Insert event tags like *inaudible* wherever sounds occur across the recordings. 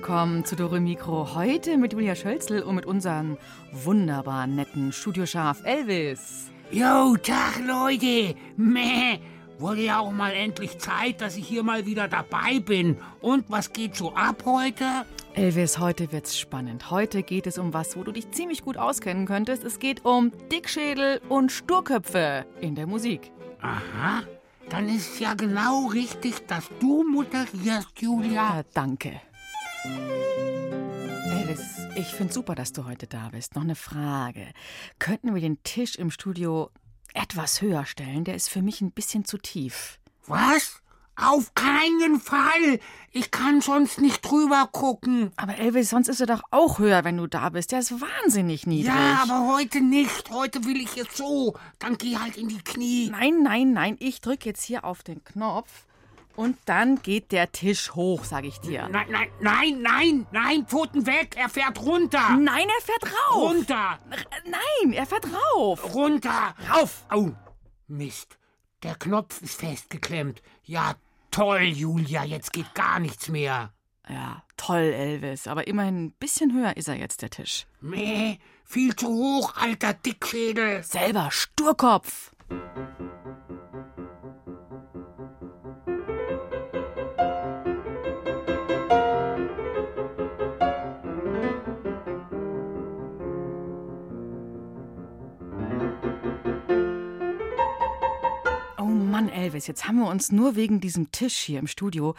Willkommen zu Dore Mikro. Heute mit Julia Schölzl und mit unserem wunderbar netten Studioschaf Elvis. Jo, Tag Leute. Meh. Wurde ja auch mal endlich Zeit, dass ich hier mal wieder dabei bin. Und was geht so ab heute? Elvis, heute wird's spannend. Heute geht es um was, wo du dich ziemlich gut auskennen könntest. Es geht um Dickschädel und Sturköpfe in der Musik. Aha. Dann ist ja genau richtig, dass du moderierst, Julia. Ja, danke. Elvis, ich find's super, dass du heute da bist. Noch eine Frage. Könnten wir den Tisch im Studio etwas höher stellen? Der ist für mich ein bisschen zu tief. Was? Auf keinen Fall. Ich kann sonst nicht drüber gucken. Aber Elvis, sonst ist er doch auch höher, wenn du da bist. Der ist wahnsinnig niedrig. Ja, aber heute nicht. Heute will ich jetzt so. Dann geh halt in die Knie. Nein, nein, nein. Ich drücke jetzt hier auf den Knopf und dann geht der Tisch hoch, sag ich dir. Nein, nein, nein, nein, nein, Pfoten weg. Er fährt runter. Nein, er fährt rauf. Runter. Nein, er fährt rauf. Runter. Rauf. Au. Mist. Der Knopf ist festgeklemmt. Ja, toll, Julia. Jetzt geht gar nichts mehr. Ja, toll, Elvis. Aber immerhin ein bisschen höher ist er jetzt, der Tisch. Meh, viel zu hoch, alter Dickschädel. Selber Sturkopf. Elvis, jetzt haben wir uns nur wegen diesem Tisch hier im Studio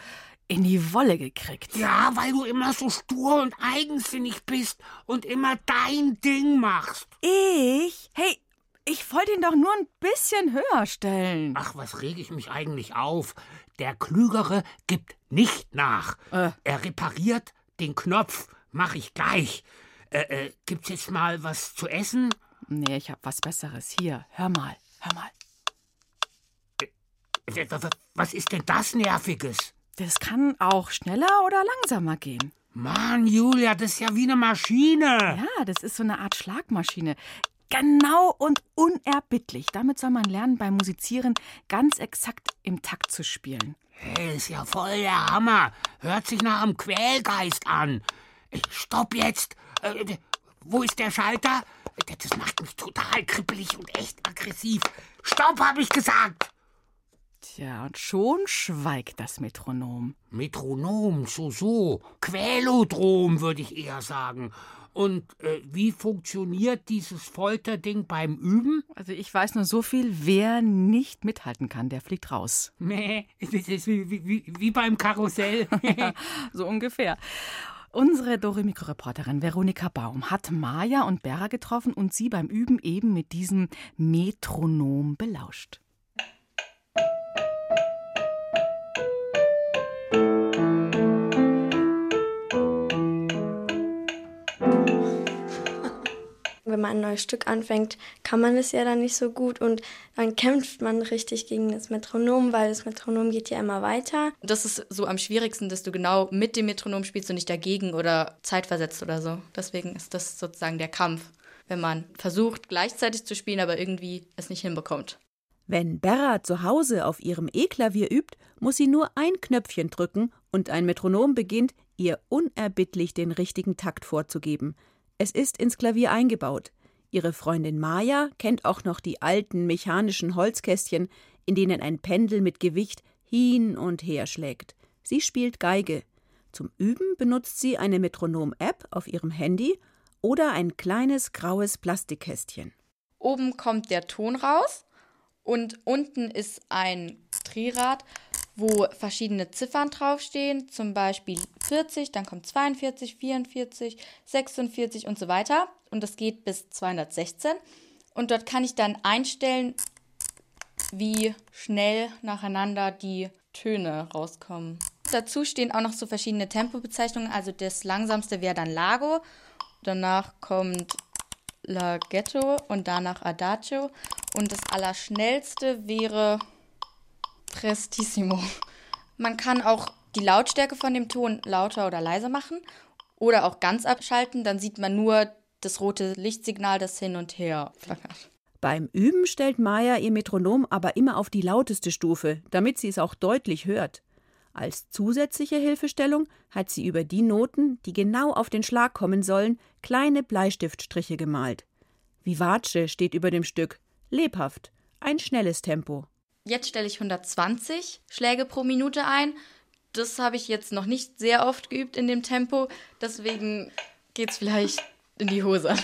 in die Wolle gekriegt. Ja, weil du immer so stur und eigensinnig bist und immer dein Ding machst. Ich? Hey, ich wollte ihn doch nur ein bisschen höher stellen. Ach, was reg ich mich eigentlich auf? Der Klügere gibt nicht nach. Äh. Er repariert den Knopf. Mach ich gleich. Äh, äh, gibt's jetzt mal was zu essen? Nee, ich hab was Besseres. Hier, hör mal, hör mal. W- Was ist denn das Nerviges? Das kann auch schneller oder langsamer gehen. Mann, Julia, das ist ja wie eine Maschine. Ja, das ist so eine Art Schlagmaschine. Genau und unerbittlich. Damit soll man lernen, beim Musizieren ganz exakt im Takt zu spielen. Hey, ist ja voll der Hammer. Hört sich nach einem Quälgeist an. Äh, Stopp jetzt. Äh, wo ist der Schalter? Äh, Das macht mich total kribbelig und echt aggressiv. Stopp, hab ich gesagt. Tja, und schon schweigt das Metronom. Metronom, so, so. Quälodrom, würde ich eher sagen. Und äh, wie funktioniert dieses Folterding beim Üben? Also ich weiß nur so viel, wer nicht mithalten kann, der fliegt raus. *laughs* Meh, das ist wie, wie, wie, beim Karussell. *laughs* So ungefähr. Unsere Doremikro-Reporterin Veronika Baum hat Maja und Berra getroffen und sie beim Üben eben mit diesem Metronom belauscht. Wenn man ein neues Stück anfängt, kann man es ja dann nicht so gut und dann kämpft man richtig gegen das Metronom, weil das Metronom geht ja immer weiter. Das ist so am schwierigsten, dass du genau mit dem Metronom spielst und nicht dagegen oder zeitversetzt oder so. Deswegen ist das sozusagen der Kampf, wenn man versucht, gleichzeitig zu spielen, aber irgendwie es nicht hinbekommt. Wenn Berra zu Hause auf ihrem E-Klavier übt, muss sie nur ein Knöpfchen drücken und ein Metronom beginnt, ihr unerbittlich den richtigen Takt vorzugeben. Es ist ins Klavier eingebaut. Ihre Freundin Maja kennt auch noch die alten mechanischen Holzkästchen, in denen ein Pendel mit Gewicht hin und her schlägt. Sie spielt Geige. Zum Üben benutzt sie eine Metronom-App auf ihrem Handy oder ein kleines graues Plastikkästchen. Oben kommt der Ton raus und unten ist ein Drehrad, wo verschiedene Ziffern draufstehen, zum Beispiel 40, dann kommt 42, 44, 46 und so weiter. Und das geht bis 216. Und dort kann ich dann einstellen, wie schnell nacheinander die Töne rauskommen. Dazu stehen auch noch so verschiedene Tempobezeichnungen. Also das langsamste wäre dann Lago, danach kommt Laghetto und danach Adagio und das allerschnellste wäre Prestissimo. Man kann auch die Lautstärke von dem Ton lauter oder leiser machen oder auch ganz abschalten, dann sieht man nur das rote Lichtsignal, das hin und her flackert. Beim Üben stellt Maya ihr Metronom aber immer auf die lauteste Stufe, damit sie es auch deutlich hört. Als zusätzliche Hilfestellung hat sie über die Noten, die genau auf den Schlag kommen sollen, kleine Bleistiftstriche gemalt. Vivace steht über dem Stück, lebhaft, ein schnelles Tempo. Jetzt stelle ich 120 Schläge pro Minute ein. Das habe ich jetzt noch nicht sehr oft geübt in dem Tempo, deswegen geht es vielleicht in die Hose.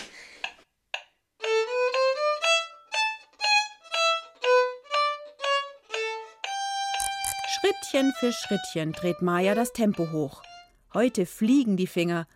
Schrittchen für Schrittchen dreht Maya das Tempo hoch. Heute fliegen die Finger.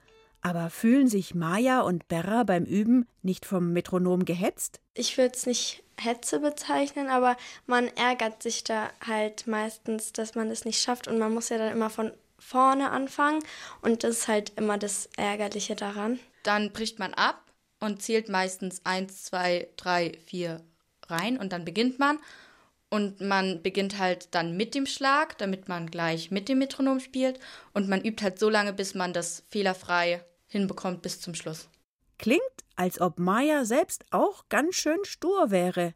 Aber fühlen sich Maya und Berra beim Üben nicht vom Metronom gehetzt? Ich würde es nicht Hetze bezeichnen, aber man ärgert sich da halt meistens, dass man es nicht schafft und man muss ja dann immer von vorne anfangen und das ist halt immer das Ärgerliche daran. Dann bricht man ab und zählt meistens 1, 2, 3, 4 rein und dann beginnt man. Und man beginnt halt dann mit dem Schlag, damit man gleich mit dem Metronom spielt. Und man übt halt so lange, bis man das fehlerfrei hinbekommt bis zum Schluss. Klingt, als ob Maya selbst auch ganz schön stur wäre.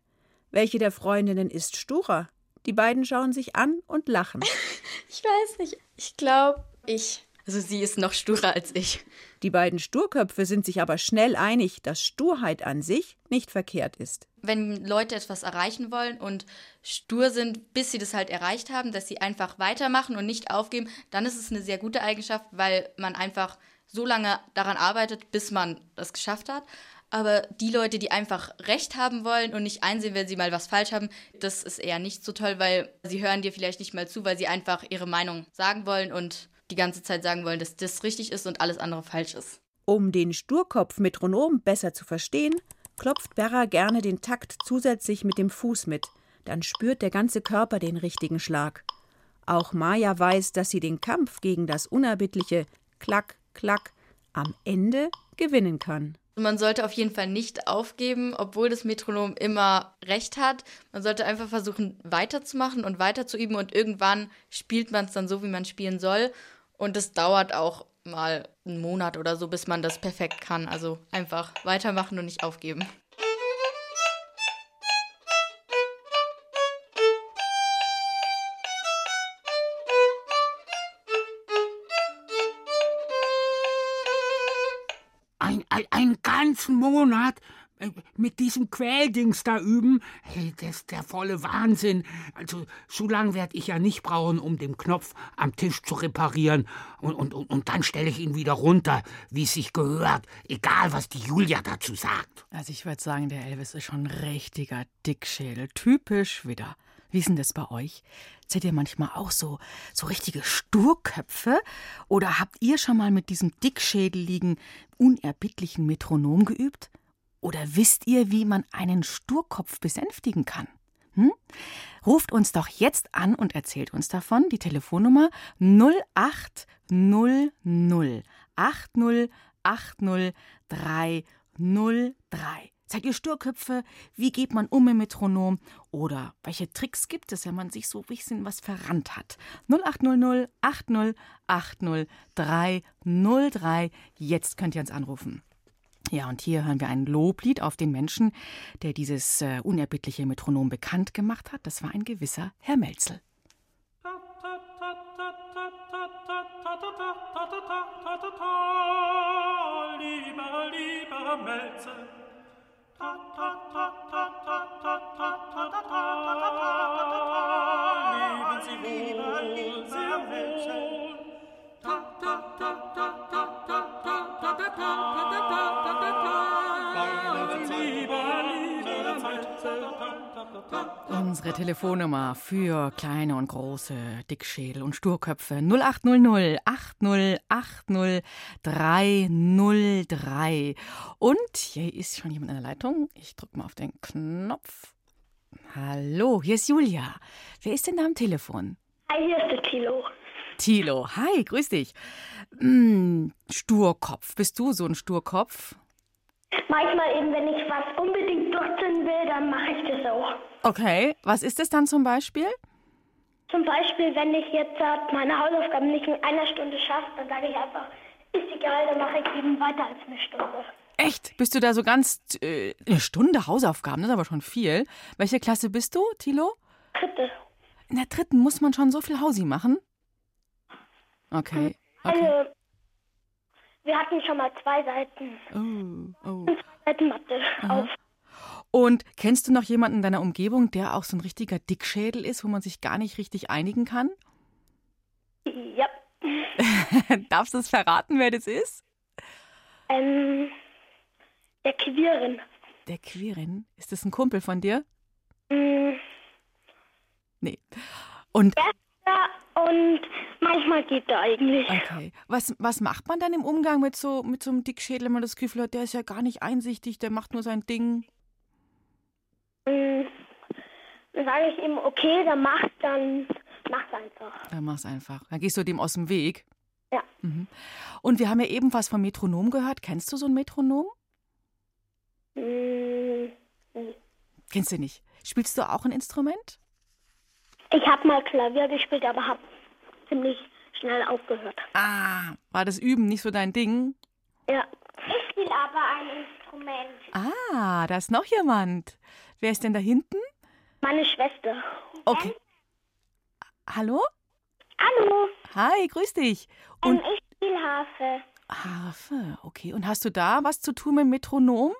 Welche der Freundinnen ist sturer? Die beiden schauen sich an und lachen. *laughs* ich weiß nicht. Ich glaube, ich. Also sie ist noch sturer als ich. Die beiden Sturköpfe sind sich aber schnell einig, dass Sturheit an sich nicht verkehrt ist. Wenn Leute etwas erreichen wollen und stur sind, bis sie das halt erreicht haben, dass sie einfach weitermachen und nicht aufgeben, dann ist es eine sehr gute Eigenschaft, weil man einfach so lange daran arbeitet, bis man das geschafft hat. Aber die Leute, die einfach Recht haben wollen und nicht einsehen, wenn sie mal was falsch haben, das ist eher nicht so toll, weil sie hören dir vielleicht nicht mal zu, weil sie einfach ihre Meinung sagen wollen und die ganze Zeit sagen wollen, dass das richtig ist und alles andere falsch ist. Um den Sturkopf-Metronom besser zu verstehen, klopft Berra gerne den Takt zusätzlich mit dem Fuß mit. Dann spürt der ganze Körper den richtigen Schlag. Auch Maya weiß, dass sie den Kampf gegen das unerbittliche Klack, Klack am Ende gewinnen kann. Man sollte auf jeden Fall nicht aufgeben, obwohl das Metronom immer recht hat. Man sollte einfach versuchen, weiterzumachen und weiter zu üben und irgendwann spielt man es dann so, wie man spielen soll. Und es dauert auch mal einen Monat oder so, bis man das perfekt kann. Also einfach weitermachen und nicht aufgeben. Einen ganzen Monat äh, mit diesem Quäldings da üben, hey, das ist der volle Wahnsinn. Also, so lange werde ich ja nicht brauchen, um den Knopf am Tisch zu reparieren. Und, und, und, und dann stelle ich ihn wieder runter, wie es sich gehört, egal was die Julia dazu sagt. Also, ich würde sagen, der Elvis ist schon ein richtiger Dickschädel. Typisch wieder. Wie ist denn das bei euch? Seid ihr manchmal auch so, so richtige Sturköpfe? Oder habt ihr schon mal mit diesem dickschädeligen, unerbittlichen Metronom geübt? Oder wisst ihr, wie man einen Sturkopf besänftigen kann? Hm? Ruft uns doch jetzt an und erzählt uns davon. Die Telefonnummer 0800 80 80 303. Seid ihr Sturköpfe? Wie geht man um im Metronom? Oder welche Tricks gibt es, wenn man sich so ein bisschen was verrannt hat? 0800 80 80 303. Jetzt könnt ihr uns anrufen. Ja, und hier hören wir ein Loblied auf den Menschen, der dieses äh, unerbittliche Metronom bekannt gemacht hat. Das war ein gewisser Herr Melzel. Lieber, lieber Melzel, Leben Unsere Telefonnummer für kleine und große Dickschädel und Sturköpfe 0800 80 80 303. Und hier ist schon jemand in der Leitung. Ich drücke mal auf den Knopf. Hallo, hier ist Julia. Wer ist denn da am Telefon? Hi, hier ist der Tilo. Tilo, hi, grüß dich. Hm, Sturkopf. Bist du so ein Sturkopf? Manchmal eben, wenn ich was unbedingt durchziehen will, dann mache ich das auch. Okay, was ist es dann zum Beispiel? Zum Beispiel, wenn ich jetzt äh, meine Hausaufgaben nicht in einer Stunde schaffe, dann sage ich einfach, ist egal, dann mache ich eben weiter als eine Stunde. Echt? Bist du da so ganz äh, eine Stunde Hausaufgaben? Das ist aber schon viel. Welche Klasse bist du, Tilo? Dritte. In der dritten muss man schon so viel Hausi machen? Okay. okay. Also, wir hatten schon mal zwei Seiten. Oh, oh. Zwei Seiten Mathe auf. Und kennst du noch jemanden in deiner Umgebung, der auch so ein richtiger Dickschädel ist, wo man sich gar nicht richtig einigen kann? Ja. *laughs* Darfst du es verraten, wer das ist? Ähm, der Quirin. Der Quirin. Ist das ein Kumpel von dir? Mm, Nee. Und Ja, und manchmal geht er eigentlich. okay, was, was macht man dann im Umgang mit so, mit so einem Dickschädel, wenn man das Gefühl hat, der ist ja gar nicht einsichtig, der macht nur sein Ding? Dann sage ich ihm, okay, dann mach, dann mach's einfach. Dann mach's einfach. Dann gehst du dem aus dem Weg. Ja. Mhm. Und wir haben ja eben was vom Metronom gehört. Kennst du so ein Metronom? Mm, Kennst du nicht. Spielst du auch ein Instrument? Ich habe mal Klavier gespielt, aber habe ziemlich schnell aufgehört. Ah, war das Üben nicht so dein Ding? Ja. Ich spiele aber ein Instrument. Ah, da ist noch jemand. Wer ist denn da hinten? Meine Schwester. Okay. Hallo? Hallo, Hi, grüß dich. ähm, Und ich spiele Harfe. Harfe, okay. Und hast du da was zu tun mit Metronom?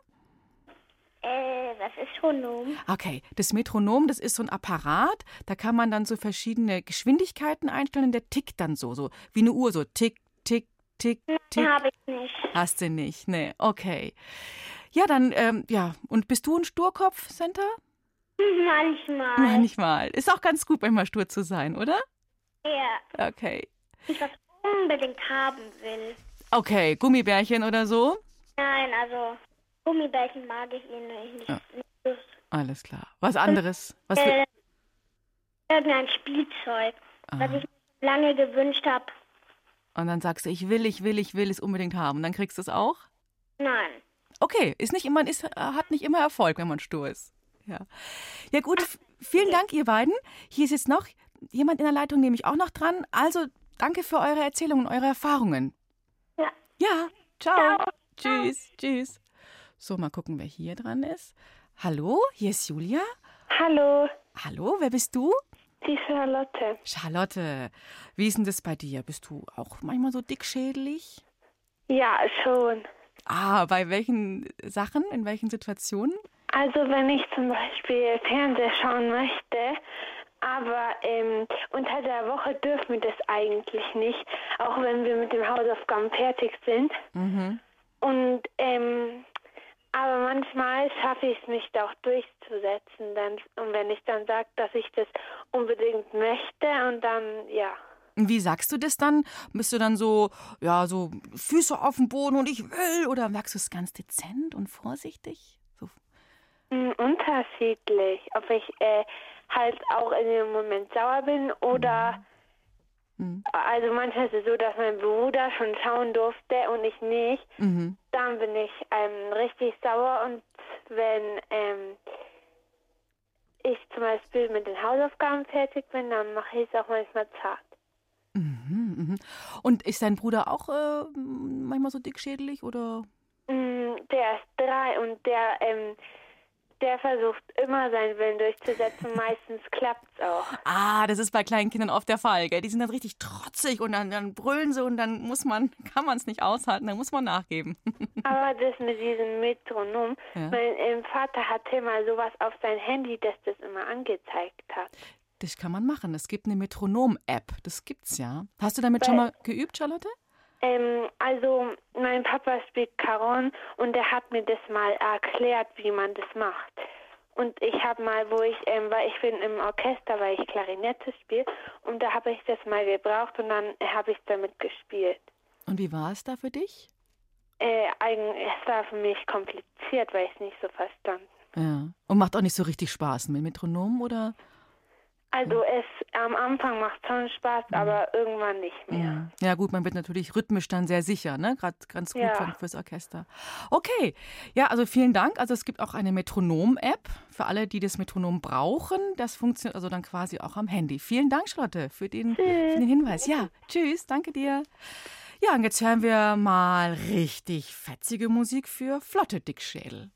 Äh, was ist Honom? Okay, das Metronom, das ist so ein Apparat, da kann man dann so verschiedene Geschwindigkeiten einstellen und der tickt dann so, so wie eine Uhr, so tick, tick, tick, tick. Habe ich nicht. Hast du nicht, ne, okay. Ja, dann, ähm, ja, und bist du ein Sturkopf, Center? Manchmal. Manchmal. Ist auch ganz gut, manchmal stur zu sein, oder? Ja. Okay. Ich was unbedingt haben will. Okay, Gummibärchen oder so? Nein, also Gummibärchen mag ich ihn nicht. Ja. Alles klar. Was anderes? Was Äh, irgendein Spielzeug, was Aha. ich lange gewünscht habe. und dann sagst du, ich will, ich will, ich will es unbedingt haben. Und dann kriegst du es auch? Nein. Okay, ist nicht immer, ist, hat nicht immer Erfolg, wenn man stur ist. Ja, ja gut, vielen Dank, ihr beiden. Hier ist jetzt noch jemand in der Leitung, nehme ich auch noch dran. Also, danke für eure Erzählungen und eure Erfahrungen. Ja. Ja, ciao. Tschüss, tschüss. So, mal gucken, wer hier dran ist. Hallo, hier ist Julia. Hallo, Hallo, wer bist du? die Charlotte. Charlotte. Wie ist denn das bei dir? Bist du auch manchmal so dickschädelig? Ja, schon. Ah, bei welchen Sachen, in welchen Situationen? Also wenn ich zum Beispiel Fernsehen schauen möchte, aber ähm, unter der Woche dürfen wir das eigentlich nicht, auch wenn wir mit den Hausaufgaben fertig sind. Mhm. Und ähm, aber manchmal schaffe ich es mich auch durchzusetzen. Dann, und wenn ich dann sage, dass ich das unbedingt möchte und dann, ja. Und Wie sagst du das dann? Bist du dann so, ja, so Füße auf dem Boden und ich will? Oder sagst du es ganz dezent und vorsichtig? So. Mm, Unterschiedlich, ob ich äh, halt auch in dem Moment sauer bin oder Mhm. also manchmal ist es so, dass mein Bruder schon schauen durfte und ich nicht. Mhm. Dann bin ich ähm, richtig sauer und wenn ähm, ich zum Beispiel mit den Hausaufgaben fertig bin, dann mache ich es auch manchmal zart. Mhm, mhm. Und ist dein Bruder auch äh, manchmal so dickschädelig oder? Mm, Der ist drei und der ähm, der versucht immer seinen Willen durchzusetzen. *laughs* Meistens klappt's auch. Ah, das ist bei kleinen Kindern oft der Fall, gell? Die sind dann richtig trotzig und dann, dann brüllen sie und dann muss man, *laughs* kann man es nicht aushalten, dann muss man nachgeben. *laughs* Aber das mit diesem Metronom, Ja. mein ähm, Vater hatte mal sowas auf sein Handy, dass das immer angezeigt hat. Das kann man machen. Es gibt eine Metronom-App. Das gibt's ja. Hast du damit schon mal geübt, Charlotte? Ähm, also mein Papa spielt Caron und der hat mir das mal erklärt, wie man das macht. Und ich habe mal, wo ich, ähm, weil ich bin im Orchester, weil ich Klarinette spiele, und da habe ich das mal gebraucht und dann habe ich damit gespielt. Und wie war es da für dich? Äh, eigentlich, es war für mich kompliziert, weil ich es nicht so verstanden. Ja. Und macht auch nicht so richtig Spaß mit Metronom, oder? Also es am Anfang macht schon Spaß, aber irgendwann nicht mehr. Ja gut, man wird natürlich rhythmisch dann sehr sicher, ne? Gerade ganz gut Ja. für- fürs Orchester. Okay, ja, also vielen Dank. Also es gibt auch eine Metronom-App für alle, die das Metronom brauchen. Das funktioniert also dann quasi auch am Handy. Vielen Dank, Charlotte, für den, für den Hinweis. Ja, tschüss, danke dir. Ja, und jetzt hören wir mal richtig fetzige Musik für flotte Dickschädel.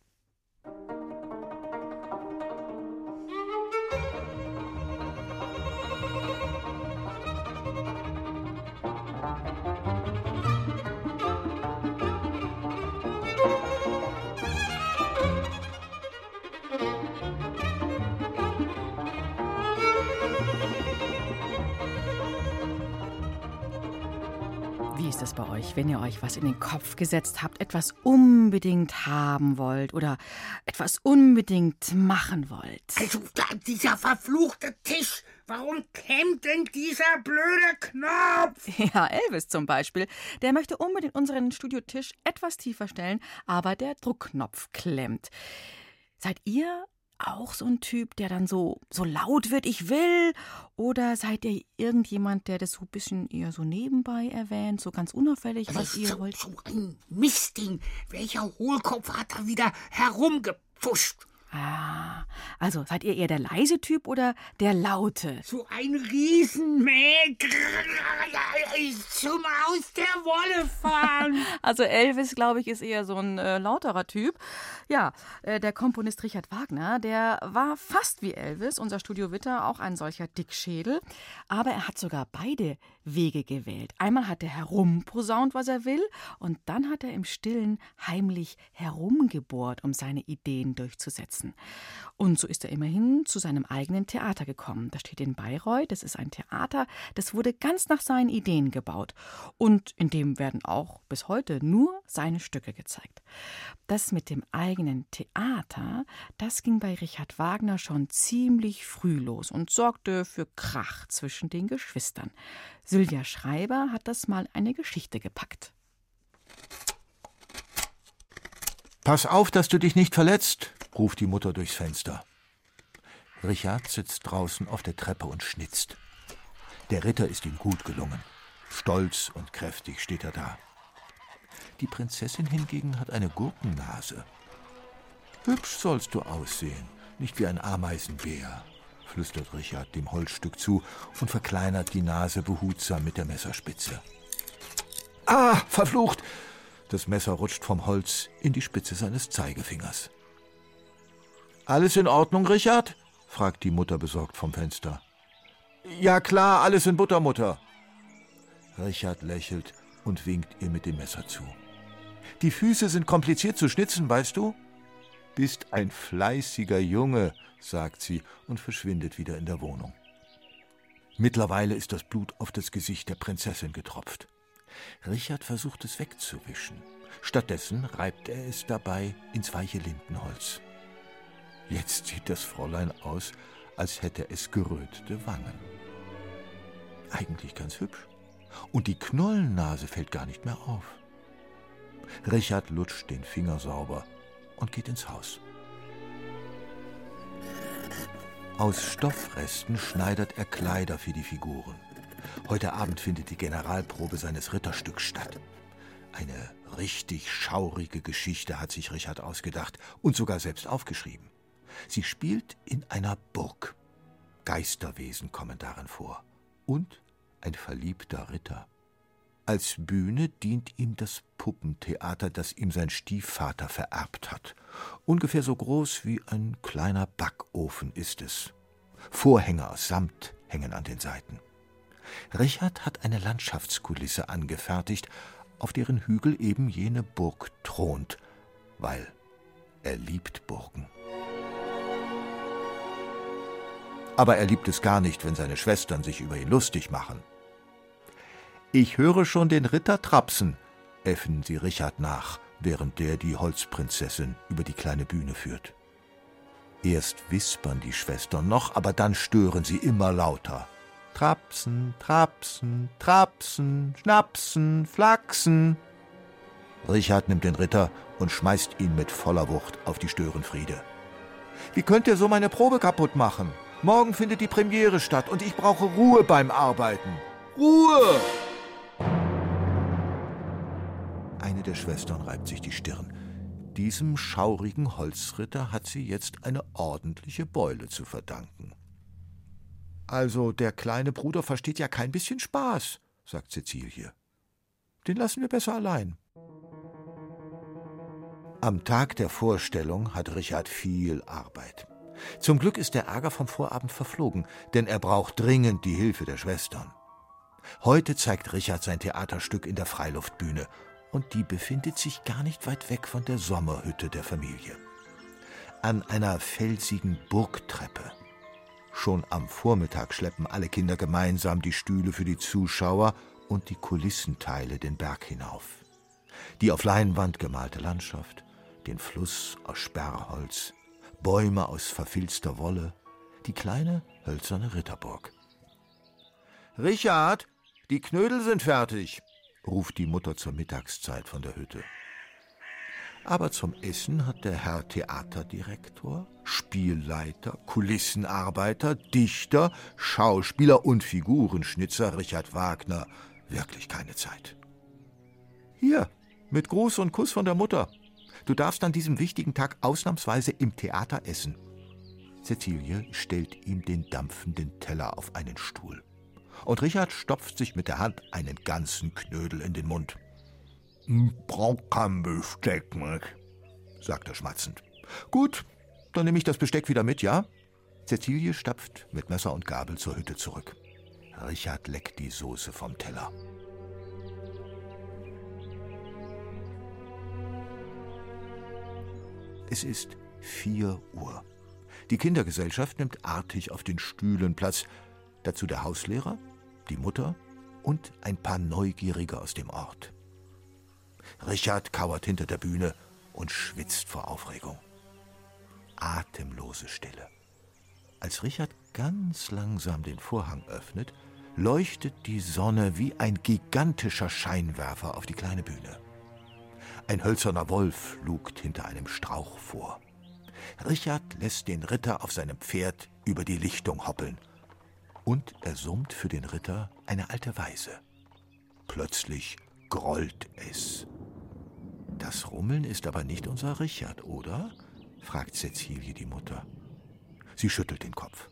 Ist es bei euch, wenn ihr euch was in den Kopf gesetzt habt, etwas unbedingt haben wollt oder etwas unbedingt machen wollt? Also, dieser verfluchte Tisch. Warum klemmt denn dieser blöde Knopf? *laughs* Ja, Elvis zum Beispiel, der möchte unbedingt unseren Studiotisch etwas tiefer stellen, aber der Druckknopf klemmt. Seid ihr auch so ein Typ, der dann so, so laut wird, ich will? Oder seid ihr irgendjemand, der das so ein bisschen eher so nebenbei erwähnt, so ganz unauffällig, was ihr so, wollt? so ein Mistding. Welcher Hohlkopf hat da wieder herumgepfuscht? Ah, also seid ihr eher der leise Typ oder der laute? So ein Riesenmäh. Zum Aus der Wolle fahren. *laughs* Also Elvis, glaube ich, ist eher so ein äh, lauterer Typ. Ja, äh, der Komponist Richard Wagner, der war fast wie Elvis, unser Studio Witter, auch ein solcher Dickschädel. Aber er hat sogar beide Wege gewählt. Einmal hat er herumposaunt, was er will, und dann hat er im Stillen heimlich herumgebohrt, um seine Ideen durchzusetzen. Und so ist er immerhin zu seinem eigenen Theater gekommen. Das steht in Bayreuth. Das ist ein Theater, das wurde ganz nach seinen Ideen gebaut. Und in dem werden auch bis heute nur seine Stücke gezeigt. Das mit dem eigenen Theater, das ging bei Richard Wagner schon ziemlich früh los und sorgte für Krach zwischen den Geschwistern. Sylvia Schreiber hat das mal eine Geschichte gepackt. Pass auf, dass du dich nicht verletzt, ruft die Mutter durchs Fenster. Richard sitzt draußen auf der Treppe und schnitzt. Der Ritter ist ihm gut gelungen. Stolz und kräftig steht er da. Die Prinzessin hingegen hat eine Gurkennase. Hübsch sollst du aussehen, nicht wie ein Ameisenbär, flüstert Richard dem Holzstück zu und verkleinert die Nase behutsam mit der Messerspitze. Ah, verflucht! Das Messer rutscht vom Holz in die Spitze seines Zeigefingers. Alles in Ordnung, Richard? fragt die Mutter besorgt vom Fenster. Ja klar, alles in Butter, Mutter. Richard lächelt und winkt ihr mit dem Messer zu. Die Füße sind kompliziert zu schnitzen, weißt du? Bist ein fleißiger Junge, sagt sie und verschwindet wieder in der Wohnung. Mittlerweile ist das Blut auf das Gesicht der Prinzessin getropft. Richard versucht es wegzuwischen. Stattdessen reibt er es dabei ins weiche Lindenholz. Jetzt sieht das Fräulein aus, als hätte es gerötete Wangen. Eigentlich ganz hübsch. Und die Knollennase fällt gar nicht mehr auf. Richard lutscht den Finger sauber und geht ins Haus. Aus Stoffresten schneidert er Kleider für die Figuren. Heute Abend findet die Generalprobe seines Ritterstücks statt. Eine richtig schaurige Geschichte hat sich Richard ausgedacht und sogar selbst aufgeschrieben. Sie spielt in einer Burg. Geisterwesen kommen darin vor. Und ein verliebter Ritter. Als Bühne dient ihm das Puppentheater, das ihm sein Stiefvater vererbt hat. Ungefähr so groß wie ein kleiner Backofen ist es. Vorhänge aus Samt hängen an den Seiten. Richard hat eine Landschaftskulisse angefertigt, auf deren Hügel eben jene Burg thront, weil er liebt Burgen. Aber er liebt es gar nicht, wenn seine Schwestern sich über ihn lustig machen. Ich höre schon den Ritter trapsen, äffen sie Richard nach, während der die Holzprinzessin über die kleine Bühne führt. Erst wispern die Schwestern noch, aber dann stören sie immer lauter. Trapsen, trapsen, trapsen, schnapsen, flachsen. Richard nimmt den Ritter und schmeißt ihn mit voller Wucht auf die Störenfriede. Wie könnt ihr so meine Probe kaputt machen? Morgen findet die Premiere statt und ich brauche Ruhe beim Arbeiten. Ruhe! Eine der Schwestern reibt sich die Stirn. Diesem schaurigen Holzritter hat sie jetzt eine ordentliche Beule zu verdanken. Also, der kleine Bruder versteht ja kein bisschen Spaß, sagt Cäcilie. Den lassen wir besser allein. Am Tag der Vorstellung hat Richard viel Arbeit. Zum Glück ist der Ärger vom Vorabend verflogen, denn er braucht dringend die Hilfe der Schwestern. Heute zeigt Richard sein Theaterstück in der Freiluftbühne und die befindet sich gar nicht weit weg von der Sommerhütte der Familie. An einer felsigen Burgtreppe. Schon am Vormittag schleppen alle Kinder gemeinsam die Stühle für die Zuschauer und die Kulissenteile den Berg hinauf. Die auf Leinwand gemalte Landschaft, den Fluss aus Sperrholz, Bäume aus verfilzter Wolle, die kleine hölzerne Ritterburg. Richard, die Knödel sind fertig, ruft die Mutter zur Mittagszeit von der Hütte. Aber zum Essen hat der Herr Theaterdirektor, Spielleiter, Kulissenarbeiter, Dichter, Schauspieler und Figurenschnitzer Richard Wagner wirklich keine Zeit. Hier, mit Gruß und Kuss von der Mutter. Du darfst an diesem wichtigen Tag ausnahmsweise im Theater essen. Cäcilie stellt ihm den dampfenden Teller auf einen Stuhl und Richard stopft sich mit der Hand einen ganzen Knödel in den Mund. Braucht kein Besteck mit, sagt er schmatzend. Gut, dann nehme ich das Besteck wieder mit, ja? Cäcilie stapft mit Messer und Gabel zur Hütte zurück. Richard leckt die Soße vom Teller. Es ist vier Uhr. Die Kindergesellschaft nimmt artig auf den Stühlen Platz. Dazu der Hauslehrer, die Mutter und ein paar Neugierige aus dem Ort. Richard kauert hinter der Bühne und schwitzt vor Aufregung. Atemlose Stille. Als Richard ganz langsam den Vorhang öffnet, leuchtet die Sonne wie ein gigantischer Scheinwerfer auf die kleine Bühne. Ein hölzerner Wolf lugt hinter einem Strauch vor. Richard lässt den Ritter auf seinem Pferd über die Lichtung hoppeln und er summt für den Ritter eine alte Weise. Plötzlich grollt es. Das Rummeln ist aber nicht unser Richard, oder? fragt Cäcilie die Mutter. Sie schüttelt den Kopf.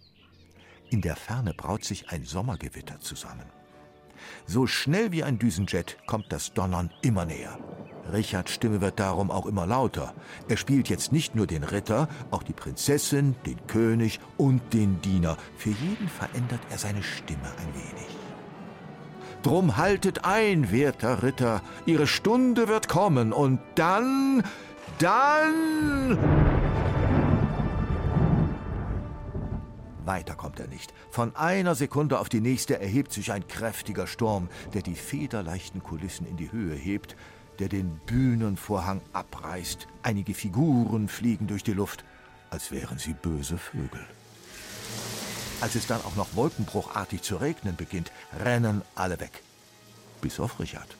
In der Ferne braut sich ein Sommergewitter zusammen. So schnell wie ein Düsenjet kommt das Donnern immer näher. Richards Stimme wird darum auch immer lauter. Er spielt jetzt nicht nur den Ritter, auch die Prinzessin, den König und den Diener. Für jeden verändert er seine Stimme ein wenig. Drum haltet ein, werter Ritter, Ihre Stunde wird kommen und dann, dann... Weiter kommt er nicht. Von einer Sekunde auf die nächste erhebt sich ein kräftiger Sturm, der die federleichten Kulissen in die Höhe hebt, der den Bühnenvorhang abreißt. Einige Figuren fliegen durch die Luft, als wären sie böse Vögel. Als es dann auch noch wolkenbruchartig zu regnen beginnt, rennen alle weg. Bis auf Richard.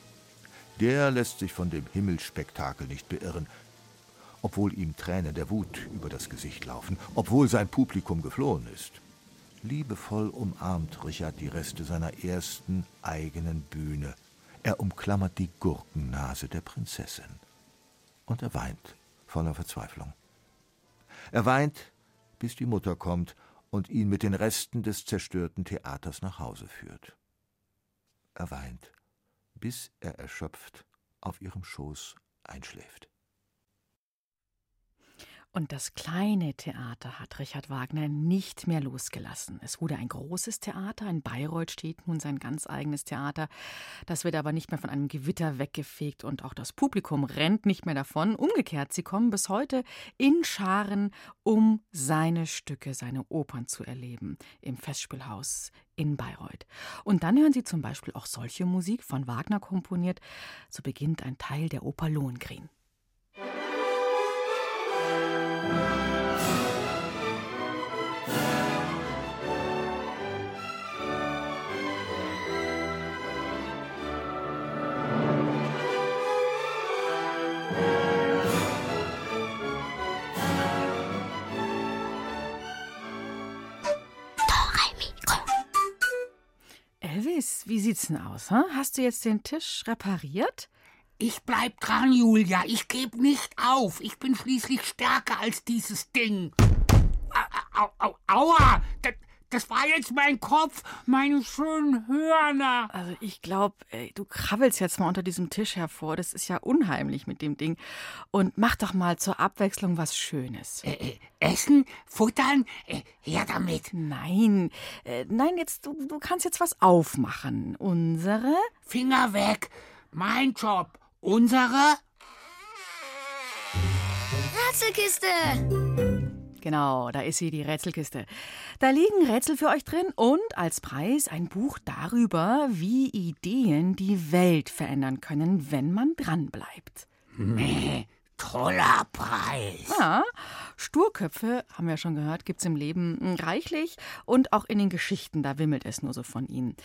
Der lässt sich von dem Himmelsspektakel nicht beirren, obwohl ihm Tränen der Wut über das Gesicht laufen, obwohl sein Publikum geflohen ist. Liebevoll umarmt Richard die Reste seiner ersten eigenen Bühne – er umklammert die Gurkennase der Prinzessin. Und er weint voller Verzweiflung. Er weint, bis die Mutter kommt und ihn mit den Resten des zerstörten Theaters nach Hause führt. Er weint, bis er erschöpft auf ihrem Schoß einschläft. Und das kleine Theater hat Richard Wagner nicht mehr losgelassen. Es wurde ein großes Theater. In Bayreuth steht nun sein ganz eigenes Theater. Das wird aber nicht mehr von einem Gewitter weggefegt und auch das Publikum rennt nicht mehr davon. Umgekehrt, sie kommen bis heute in Scharen, um seine Stücke, seine Opern zu erleben im Festspielhaus in Bayreuth. Und dann hören Sie zum Beispiel auch solche Musik von Wagner komponiert. So beginnt ein Teil der Oper Lohengrin. Sieht's denn aus? Hm? Hast du jetzt den Tisch repariert? Ich bleib dran, Julia. Ich geb nicht auf. Ich bin schließlich stärker als dieses Ding. Au, au, au, aua! Das, war jetzt mein Kopf, meine schönen Hörner. Also ich glaube, du krabbelst jetzt mal unter diesem Tisch hervor. Das ist ja unheimlich mit dem Ding. Und mach doch mal zur Abwechslung was Schönes. Äh, äh, essen? Futtern? Äh, her damit. Nein, äh, nein, jetzt du, du kannst jetzt was aufmachen. Unsere? Finger weg. Mein Job. Unsere? Rätselkiste! Genau, da ist sie, die Rätselkiste. Da liegen Rätsel für euch drin und als Preis ein Buch darüber, wie Ideen die Welt verändern können, wenn man dranbleibt. Meh, toller Preis. Ja, Sturköpfe, haben wir schon gehört, gibt's im Leben reichlich und auch in den Geschichten, da wimmelt es nur so von ihnen.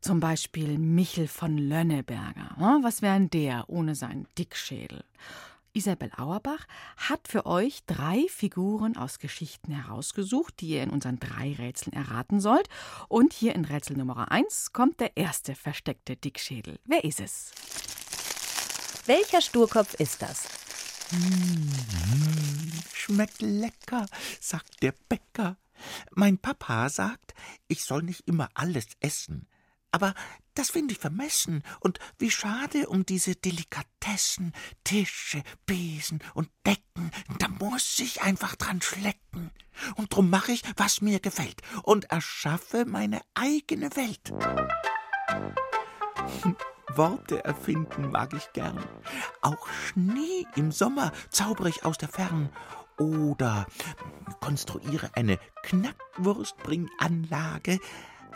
Zum Beispiel Michel von Lönneberger. Ja, Was wäre denn der ohne seinen Dickschädel? Isabel Auerbach hat für euch drei Figuren aus Geschichten herausgesucht, die ihr in unseren drei Rätseln erraten sollt. Und hier in Rätsel Nummer 1 kommt der erste versteckte Dickschädel. Wer ist es? Welcher Sturkopf ist das? Schmeckt lecker, sagt der Bäcker. Mein Papa sagt, ich soll nicht immer alles essen. Aber das finde ich vermessen und wie schade um diese Delikatessen, Tische, Besen und Decken. Da muss ich einfach dran schlecken. Und drum mache ich, was mir gefällt und erschaffe meine eigene Welt. *laughs* Worte erfinden mag ich gern. Auch Schnee im Sommer zaubere ich aus der Fern. Oder konstruiere eine Knackwurstbringanlage,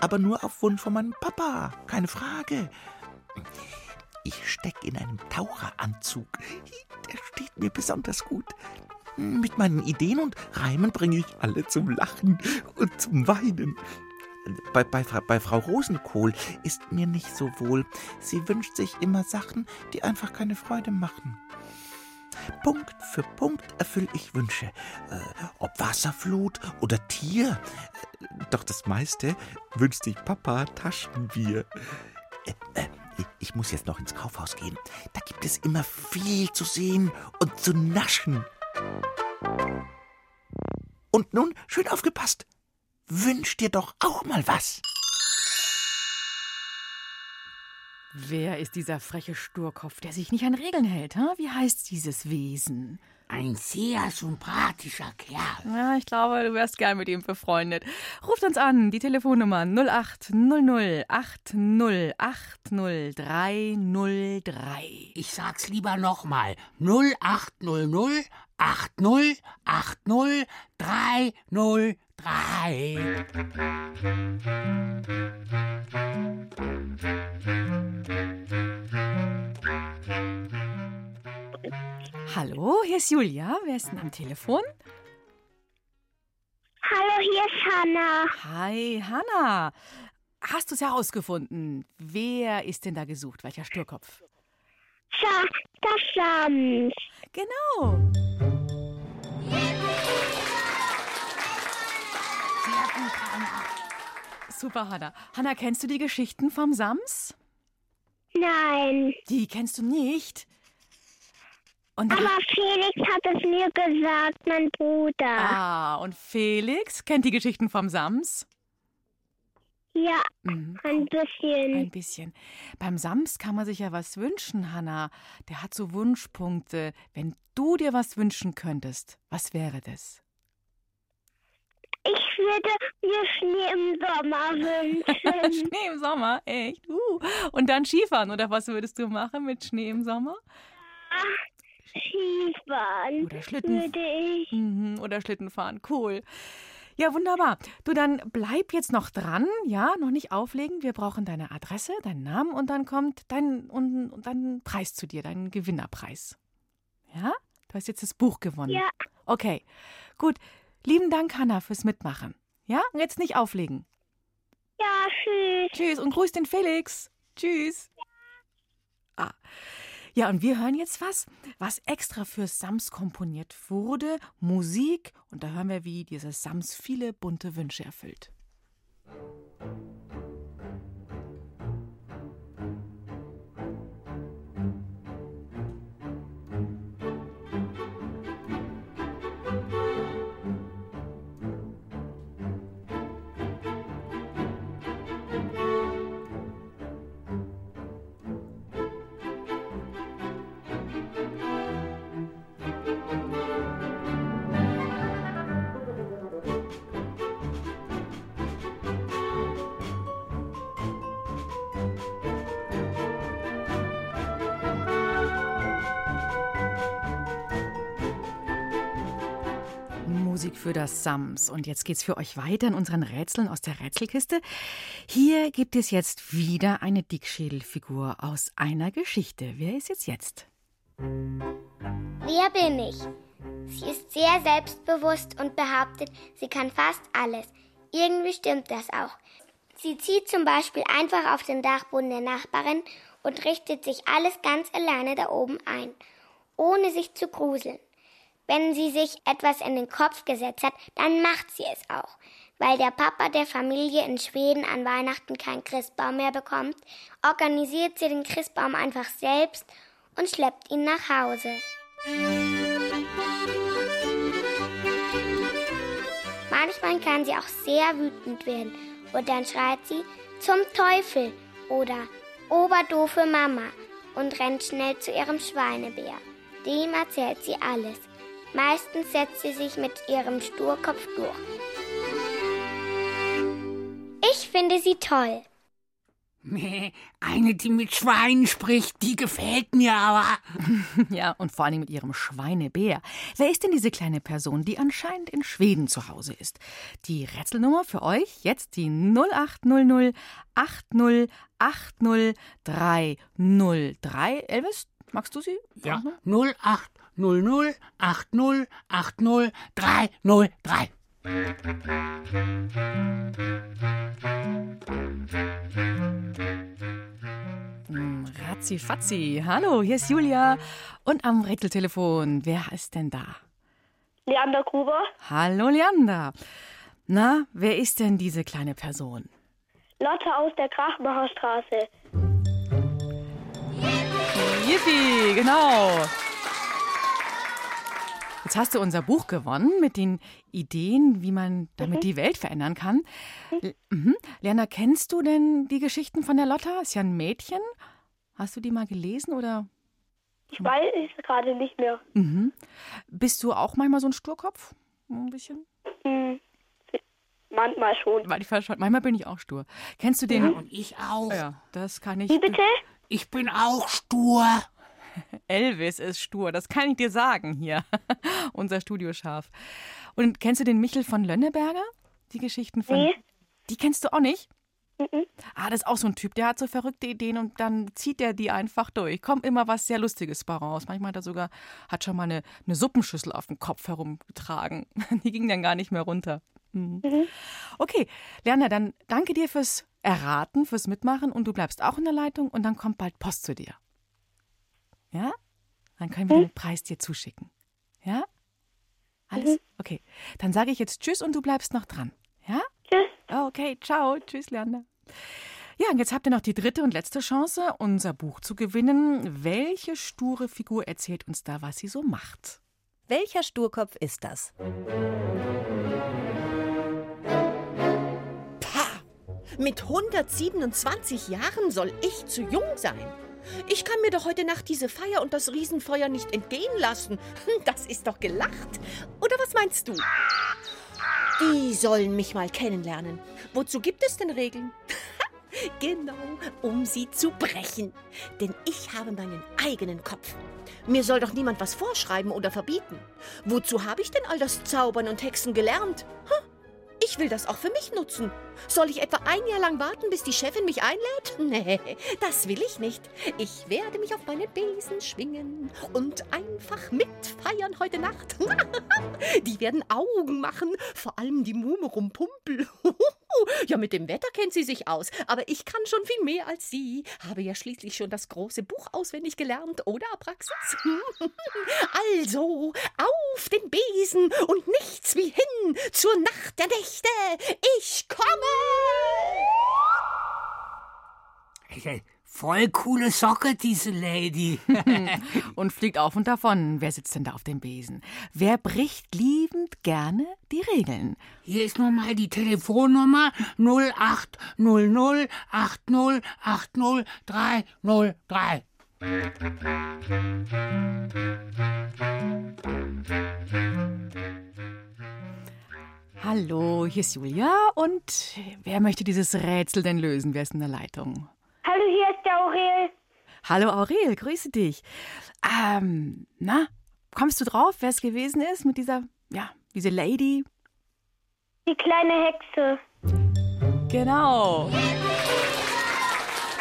aber nur auf Wunsch von meinem Papa, keine Frage. Ich steck in einem Taucheranzug. Der steht mir besonders gut. Mit meinen Ideen und Reimen bringe ich alle zum Lachen und zum Weinen. Bei, bei, bei Frau Rosenkohl ist mir nicht so wohl. Sie wünscht sich immer Sachen, die einfach keine Freude machen. Punkt für Punkt erfülle ich Wünsche. Äh, ob Wasserflut oder Tier. Doch das meiste wünscht sich Papa Taschenbier. Äh, äh, ich muss jetzt noch ins Kaufhaus gehen. Da gibt es immer viel zu sehen und zu naschen. Und nun schön aufgepasst. Wünsch dir doch auch mal was. Wer ist dieser freche Sturkopf, der sich nicht an Regeln hält? Hm? Wie heißt dieses Wesen? Ein sehr sympathischer Kerl. Ja, ich glaube, du wärst gern mit ihm befreundet. Ruft uns an, die Telefonnummer 0800 8080303. Ich sag's lieber nochmal. 0800 80 80 303. Hallo, hier ist Julia. Wer ist denn am Telefon? Hallo, hier ist Hanna. Hi, Hanna. Hast du es herausgefunden? Wer ist denn da gesucht? Welcher Sturkopf? Scha das Sams. Genau. Sehr gut, Hanna. Super, Hanna. Hanna, kennst du die Geschichten vom Sams? Nein. Die kennst du nicht? Und Aber Felix hat es mir gesagt, mein Bruder. ah, und Felix kennt die Geschichten vom Sams? Ja, Mhm. ein bisschen. Ein bisschen. Beim Sams kann man sich ja was wünschen, Hanna. Der hat so Wunschpunkte. Wenn du dir was wünschen könntest, was wäre das? Ich würde mir Schnee im Sommer wünschen. *laughs* Schnee im Sommer, echt? Uh. Und dann Skifahren, oder was würdest du machen mit Schnee im Sommer? Skifahren Oder Schlitten. würde ich. Mhm, oder Schlitten fahren, cool. Ja, wunderbar. Du, dann bleib jetzt noch dran, ja, noch nicht auflegen. Wir brauchen deine Adresse, deinen Namen und dann kommt dein, und, und dein Preis zu dir, dein Gewinnerpreis. Ja? Du hast jetzt das Buch gewonnen. Ja. Okay, gut. Lieben Dank, Hanna, fürs Mitmachen. Ja, und jetzt nicht auflegen. Ja, tschüss. Tschüss und grüß den Felix. Tschüss. Ah. Ja, und wir hören jetzt was, was extra für Sams komponiert wurde. Musik. Und da hören wir, wie dieser Sams viele bunte Wünsche erfüllt. Musik für das Sams. Und jetzt geht's für euch weiter in unseren Rätseln aus der Rätselkiste. Hier gibt es jetzt wieder eine Dickschädelfigur aus einer Geschichte. Wer ist jetzt jetzt? Wer bin ich? Sie ist sehr selbstbewusst und behauptet, sie kann fast alles. Irgendwie stimmt das auch. Sie zieht zum Beispiel einfach auf den Dachboden der Nachbarin und richtet sich alles ganz alleine da oben ein, ohne sich zu gruseln. Wenn sie sich etwas in den Kopf gesetzt hat, dann macht sie es auch. Weil der Papa der Familie in Schweden an Weihnachten keinen Christbaum mehr bekommt, organisiert sie den Christbaum einfach selbst und schleppt ihn nach Hause. Manchmal kann sie auch sehr wütend werden und dann schreit sie zum Teufel oder Oberdoofe Mama und rennt schnell zu ihrem Schweinebär. Dem erzählt sie alles. Meistens setzt sie sich mit ihrem Sturkopf durch. Ich finde sie toll. Nee, eine, die mit Schweinen spricht, die gefällt mir aber. *laughs* Ja, und vor allem mit ihrem Schweinebär. Wer ist denn diese kleine Person, die anscheinend in Schweden zu Hause ist? Die Rätselnummer für euch jetzt die 0800 80 80 303. Elvis, magst du sie? Ja, 0800 80 80 303. Hm, Razzi Fatzi. Hallo, hier ist Julia. Und am Rätseltelefon, wer ist denn da? Leander Gruber, Hallo, Leander. Na, wer ist denn diese kleine Person? Lotte aus der Krachmacherstraße. Yippie, genau. Jetzt hast du unser Buch gewonnen mit den Ideen, wie man damit die Welt verändern kann. Mhm. Leander, kennst du denn die Geschichten von der Lotta? Ist ja ein Mädchen. Hast du die mal gelesen oder? Ich weiß es gerade nicht mehr. Mhm. Bist du auch manchmal so ein Sturkopf? Ein bisschen? Hm, manchmal schon. Manchmal, schon. manchmal bin ich auch stur. Kennst du den? Ja, und ich auch. Ja, das kann ich. Wie bitte? Ich bin auch stur. Elvis ist stur, das kann ich dir sagen hier. *laughs* Unser Studioschaf. Und kennst du den Michel von Lönneberger? Die Geschichten von. Nee. Die kennst du auch nicht? Mhm. Ah, das ist auch so ein Typ, der hat so verrückte Ideen und dann zieht er die einfach durch. Kommt immer was sehr Lustiges bei raus. Manchmal hat er sogar, hat schon mal eine, eine Suppenschüssel auf dem Kopf herumgetragen. *laughs* Die ging dann gar nicht mehr runter. Mhm. Okay, Lerner, dann danke dir fürs Erraten, fürs Mitmachen und du bleibst auch in der Leitung und dann kommt bald Post zu dir. Ja? Dann können wir den Preis dir zuschicken. Ja? Alles? Okay. Dann sage ich jetzt Tschüss und du bleibst noch dran. Ja? Tschüss. Okay, ciao. Tschüss, Leander. Ja, und jetzt habt ihr noch die dritte und letzte Chance, unser Buch zu gewinnen. Welche sture Figur erzählt uns da, was sie so macht? Welcher Sturkopf ist das? Mit 127 Jahren soll ich zu jung sein. Ich kann mir doch heute Nacht diese Feier und das Riesenfeuer nicht entgehen lassen. Hm, Das ist doch gelacht. Oder was meinst du? Die sollen mich mal kennenlernen. Wozu gibt es denn Regeln? *laughs* genau, um sie zu brechen. Denn ich habe meinen eigenen Kopf. Mir soll doch niemand was vorschreiben oder verbieten. Wozu habe ich denn all das Zaubern und Hexen gelernt? Hm? Ich will das auch für mich nutzen. Soll ich etwa ein Jahr lang warten, bis die Chefin mich einlädt? *laughs* Nee, das will ich nicht. Ich werde mich auf meinen Besen schwingen und einfach mitfeiern heute Nacht. *laughs* die werden Augen machen, vor allem die Mume Rumpumpel. *laughs* ja, mit dem Wetter kennt sie sich aus, aber ich kann schon viel mehr als sie. Habe ja schließlich schon das große Buch auswendig gelernt, oder Praxis? *laughs* also, auf den Besen und nichts wie hin zur Nacht der Nächte. Ich komme! Voll coole Socke, diese Lady. *laughs* *laughs* und fliegt auf und davon. Wer sitzt denn da auf dem Besen? Wer bricht liebend gerne die Regeln? Hier ist nun mal die Telefonnummer 0800 80 80 303. Hallo, hier ist Julia und wer möchte dieses Rätsel denn lösen? Wer ist in der Leitung? Hallo, hier ist der Aurel. Hallo Aurel, grüße dich. Ähm, na, kommst du drauf, wer es gewesen ist mit dieser, ja, Diese Lady. Die kleine Hexe. Genau.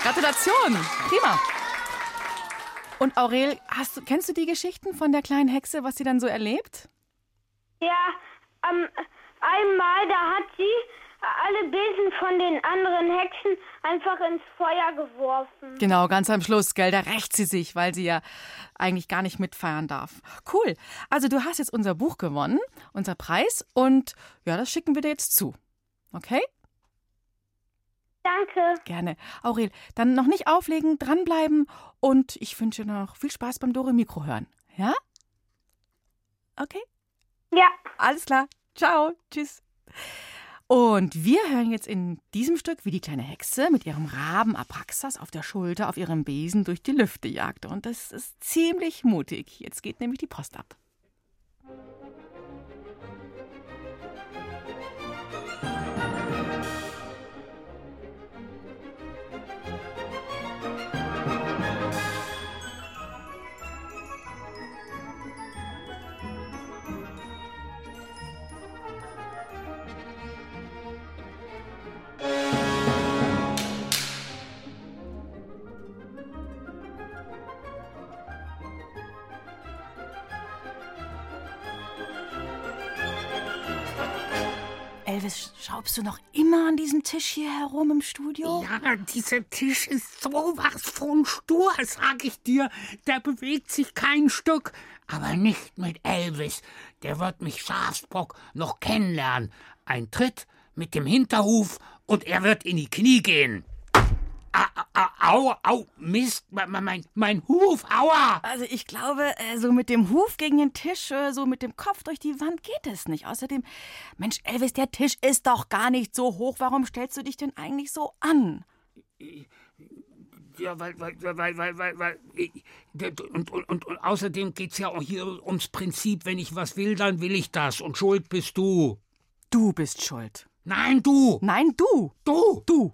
Gratulation. Prima. Und Aurel, hast du, kennst du die Geschichten von der kleinen Hexe, was sie dann so erlebt? Ja, ähm, einmal, da hat sie alle Besen von den anderen Hexen einfach ins Feuer geworfen. Genau, ganz am Schluss, gell, da rächt sie sich, weil sie ja eigentlich gar nicht mitfeiern darf. Cool. Also du hast jetzt unser Buch gewonnen, unser Preis und ja, das schicken wir dir jetzt zu. Okay? Danke. Gerne. Aurel, dann noch nicht auflegen, dranbleiben und ich wünsche dir noch viel Spaß beim Dore Mikro hören. Ja? Okay? Ja. Alles klar. Ciao. Tschüss. Und wir hören jetzt in diesem Stück, wie die kleine Hexe mit ihrem Raben Apraxas auf der Schulter auf ihrem Besen durch die Lüfte jagte. Und das ist ziemlich mutig. Jetzt geht nämlich die Post ab. Elvis, schraubst du noch immer an diesem Tisch hier herum im Studio? Ja, dieser Tisch ist sowas von stur, sag ich dir. Der bewegt sich kein Stück. Aber nicht mit Elvis. Der wird mich Schafsbock noch kennenlernen. Ein Tritt mit dem Hinterhuf und er wird in die Knie gehen. Au, au, Mist, mein, mein, Huf, aua! Also ich glaube, äh, so mit dem Huf gegen den Tisch, äh, so mit dem Kopf durch die Wand geht es nicht. Außerdem, Mensch, Elvis, der Tisch ist doch gar nicht so hoch. Warum stellst du dich denn eigentlich so an? Ja, weil, weil, weil, weil, weil, weil, und, und, und, und außerdem geht's ja auch hier ums Prinzip, wenn ich was will, dann will ich das und schuld bist du. Du bist schuld. Nein, du! Nein, du! Du! Du!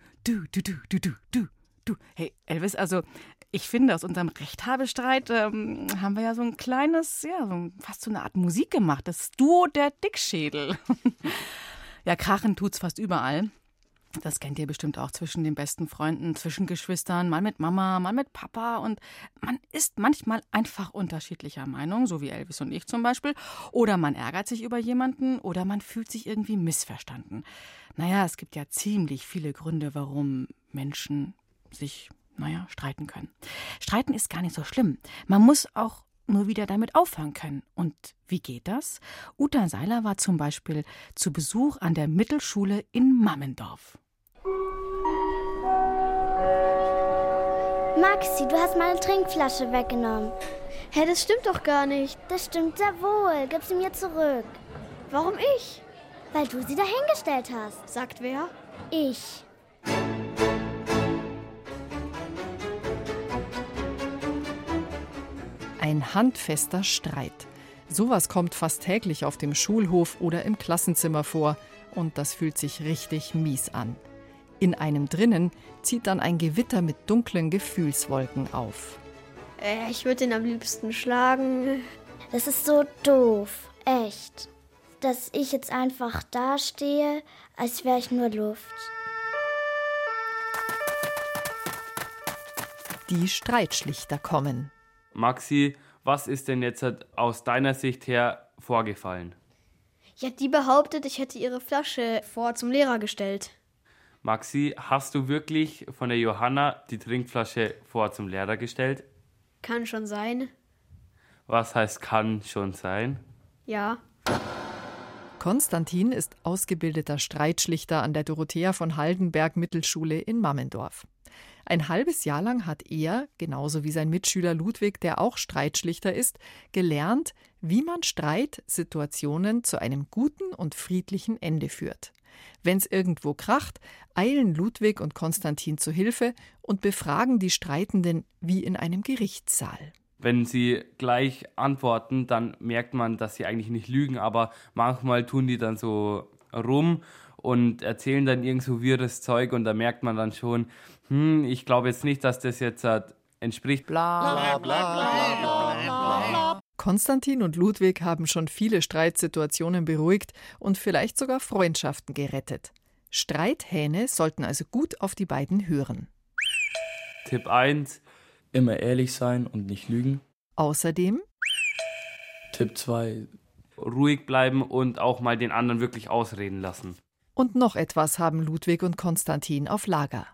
du, du, du, du, du, du, du. Hey, Elvis, also ich finde, aus unserem Rechthabestreit ähm, haben wir ja so ein kleines, ja, so fast so eine Art Musik gemacht. Das Duo der Dickschädel. *laughs* ja, krachen tut's fast überall. Das kennt ihr bestimmt auch zwischen den besten Freunden, zwischen Geschwistern, mal mit Mama, mal mit Papa. Und man ist manchmal einfach unterschiedlicher Meinung, so wie Elvis und ich zum Beispiel. Oder man ärgert sich über jemanden oder man fühlt sich irgendwie missverstanden. Naja, es gibt ja ziemlich viele Gründe, warum Menschen sich, naja, streiten können. Streiten ist gar nicht so schlimm. Man muss auch nur wieder damit aufhören können. Und wie geht das? Uta Seiler war zum Beispiel zu Besuch an der Mittelschule in Mammendorf. Maxi, du hast meine Trinkflasche weggenommen. Hä, das stimmt doch gar nicht. Das stimmt sehr wohl. Gib sie mir zurück. Warum ich? Weil du sie dahingestellt hast. Sagt wer? Ich. Ein handfester Streit. Sowas kommt fast täglich auf dem Schulhof oder im Klassenzimmer vor und das fühlt sich richtig mies an. In einem drinnen zieht dann ein Gewitter mit dunklen Gefühlswolken auf. Äh, ich würde ihn am liebsten schlagen. Das ist so doof. Echt. Dass ich jetzt einfach dastehe, als wäre ich nur Luft. Die Streitschlichter kommen. Maxi, was ist denn jetzt aus deiner Sicht her vorgefallen? Ja, die behauptet, ich hätte ihre Flasche vor zum Lehrer gestellt. Maxi, hast du wirklich von der Johanna die Trinkflasche vor zum Lehrer gestellt? Kann schon sein. Was heißt kann schon sein? Ja. Konstantin ist ausgebildeter Streitschlichter an der Dorothea von Haldenberg Mittelschule in Mammendorf. Ein halbes Jahr lang hat er, genauso wie sein Mitschüler Ludwig, der auch Streitschlichter ist, gelernt, wie man Streitsituationen zu einem guten und friedlichen Ende führt. Wenn's irgendwo kracht, eilen Ludwig und Konstantin zu Hilfe und befragen die Streitenden wie in einem Gerichtssaal. Wenn sie gleich antworten, dann merkt man, dass sie eigentlich nicht lügen, aber manchmal tun die dann so rum und erzählen dann irgend so wirres Zeug und da merkt man dann schon, hm, ich glaube jetzt nicht, dass das jetzt äh, entspricht. Bla, bla, bla, bla, Konstantin und Ludwig haben schon viele Streitsituationen beruhigt und vielleicht sogar Freundschaften gerettet. Streithähne sollten also gut auf die beiden hören. Tipp 1. Immer ehrlich sein und nicht lügen. Außerdem Tipp 2. Ruhig bleiben und auch mal den anderen wirklich ausreden lassen. Und noch etwas haben Ludwig und Konstantin auf Lager.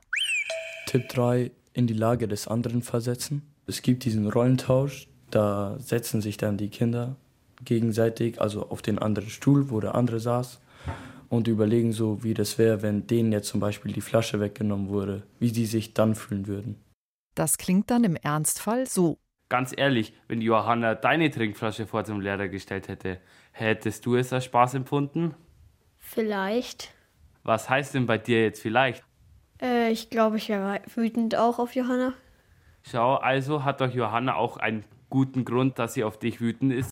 Tipp 3. In die Lage des anderen versetzen. Es gibt diesen Rollentausch. Da setzen sich dann die Kinder gegenseitig, also auf den anderen Stuhl, wo der andere saß, und überlegen so, wie das wäre, wenn denen jetzt zum Beispiel die Flasche weggenommen wurde, wie sie sich dann fühlen würden. Das klingt dann im Ernstfall so. Ganz ehrlich, wenn Johanna deine Trinkflasche vor zum Lehrer gestellt hätte, hättest du es als Spaß empfunden? Vielleicht. Was heißt denn bei dir jetzt vielleicht? Äh, ich glaube, ich wäre wütend auch auf Johanna. Schau, also hat doch Johanna auch einen guten Grund, dass sie auf dich wütend ist.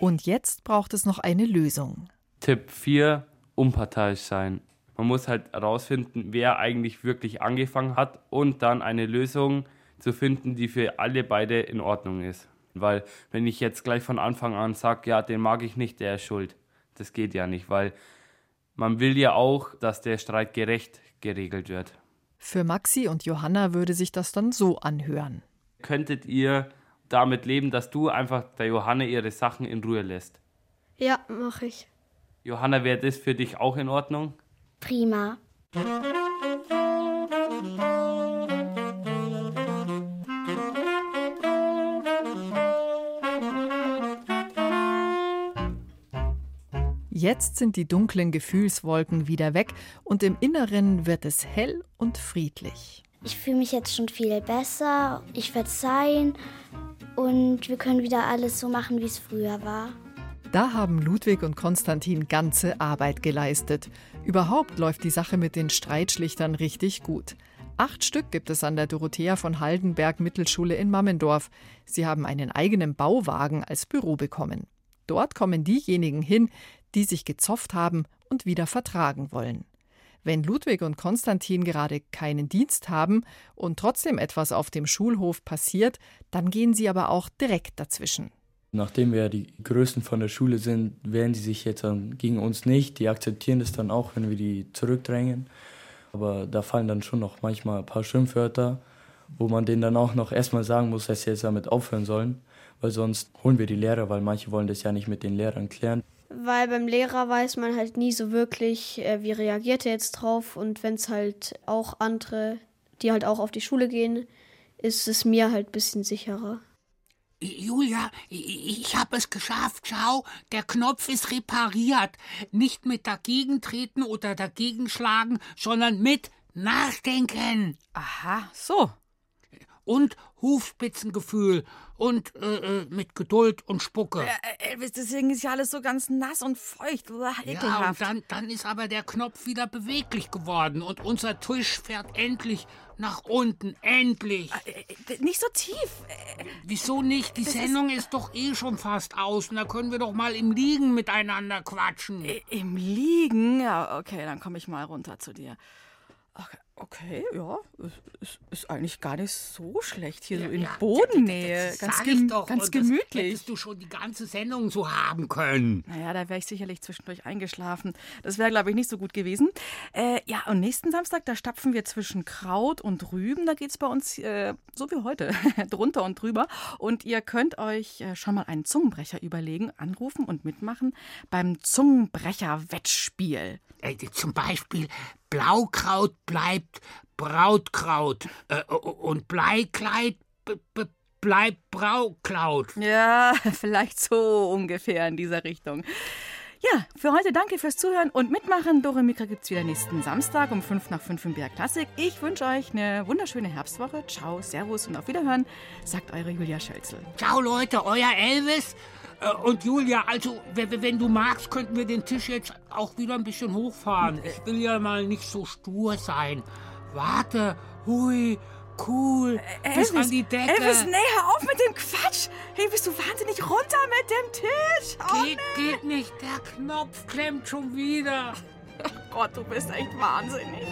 Und jetzt braucht es noch eine Lösung. Tipp 4, unparteiisch sein. Man muss halt herausfinden, wer eigentlich wirklich angefangen hat und dann eine Lösung zu finden, die für alle beide in Ordnung ist. Weil wenn ich jetzt gleich von Anfang an sage, ja, den mag ich nicht, der ist schuld. Das geht ja nicht, weil man will ja auch, dass der Streit gerecht geregelt wird. Für Maxi und Johanna würde sich das dann so anhören. Könntet ihr damit leben, dass du einfach der Johanna ihre Sachen in Ruhe lässt? Ja, mache ich. Johanna, wäre das für dich auch in Ordnung? Prima. Jetzt sind die dunklen Gefühlswolken wieder weg und im Inneren wird es hell und friedlich. Ich fühle mich jetzt schon viel besser. Ich verzeihen und wir können wieder alles so machen, wie es früher war. Da haben Ludwig und Konstantin ganze Arbeit geleistet. Überhaupt läuft die Sache mit den Streitschlichtern richtig gut. Acht Stück gibt es an der Dorothea von Haldenberg Mittelschule in Mammendorf. Sie haben einen eigenen Bauwagen als Büro bekommen. Dort kommen diejenigen hin, die sich gezofft haben und wieder vertragen wollen. Wenn Ludwig und Konstantin gerade keinen Dienst haben und trotzdem etwas auf dem Schulhof passiert, dann gehen sie aber auch direkt dazwischen. Nachdem wir ja die Größten von der Schule sind, wehren die sich jetzt gegen uns nicht. Die akzeptieren das dann auch, wenn wir die zurückdrängen. Aber da fallen dann schon noch manchmal ein paar Schimpfwörter, wo man denen dann auch noch erstmal sagen muss, dass sie jetzt damit aufhören sollen. Weil sonst holen wir die Lehrer, weil manche wollen das ja nicht mit den Lehrern klären. Weil beim Lehrer weiß man halt nie so wirklich, äh, wie reagiert er jetzt drauf. Und wenn es halt auch andere, die halt auch auf die Schule gehen, ist es mir halt ein bisschen sicherer. Julia, ich habe es geschafft. Schau, der Knopf ist repariert. Nicht mit dagegen treten oder dagegen schlagen, sondern mit nachdenken. Aha, so. Und Hufspitzengefühl und äh, äh mit Geduld und Spucke. Äh, Elvis, deswegen ist ja alles so ganz nass und feucht. Uah, ja, und dann, dann ist aber der Knopf wieder beweglich geworden und unser Tisch fährt endlich nach unten. Endlich. Äh, nicht so tief. Wieso nicht? Die das Sendung ist, ist, doch eh schon fast aus. Und da können wir doch mal im Liegen miteinander quatschen. Im Liegen? Ja, okay, dann komme ich mal runter zu dir. Okay. Okay, ja, ist, ist, eigentlich gar nicht so schlecht hier ja, so in ja, Bodennähe. Das, das ganz, gem doch, ganz gemütlich. Das hättest du schon die ganze Sendung so haben können. Naja, da wäre ich sicherlich zwischendurch eingeschlafen. Das wäre, glaube ich, nicht so gut gewesen. Äh, ja, und nächsten Samstag, da stapfen wir zwischen Kraut und Rüben. Da geht es bei uns, äh, so wie heute, *laughs* drunter und drüber. Und ihr könnt euch äh, schon mal einen Zungenbrecher überlegen, anrufen und mitmachen beim Zungenbrecher-Wettspiel. Äh, zum Beispiel Blaukraut bleibt Brautkraut äh, und Bleikleid bleibt Brauklaut. Ja, *laughs* vielleicht so ungefähr in dieser Richtung. Ja, für heute danke fürs Zuhören und Mitmachen. Dore Mikra gibt's wieder nächsten Samstag um 5 nach 5 im BR Klassik. Ich wünsche euch eine wunderschöne Herbstwoche. Ciao, Servus und auf Wiederhören, sagt eure Julia Schölzel. Ciao Leute, euer Elvis. Äh, Und Julia, also wenn, du magst, könnten wir den Tisch jetzt auch wieder ein bisschen hochfahren. Ich will ja mal nicht so stur sein. Warte, hui, cool, bis an die Decke. Elvis, nee, hör auf mit dem Quatsch. Hey, bist du wahnsinnig runter mit dem Tisch? Oh, geht, geht nicht, der Knopf klemmt schon wieder. *laughs* Gott, du bist echt wahnsinnig.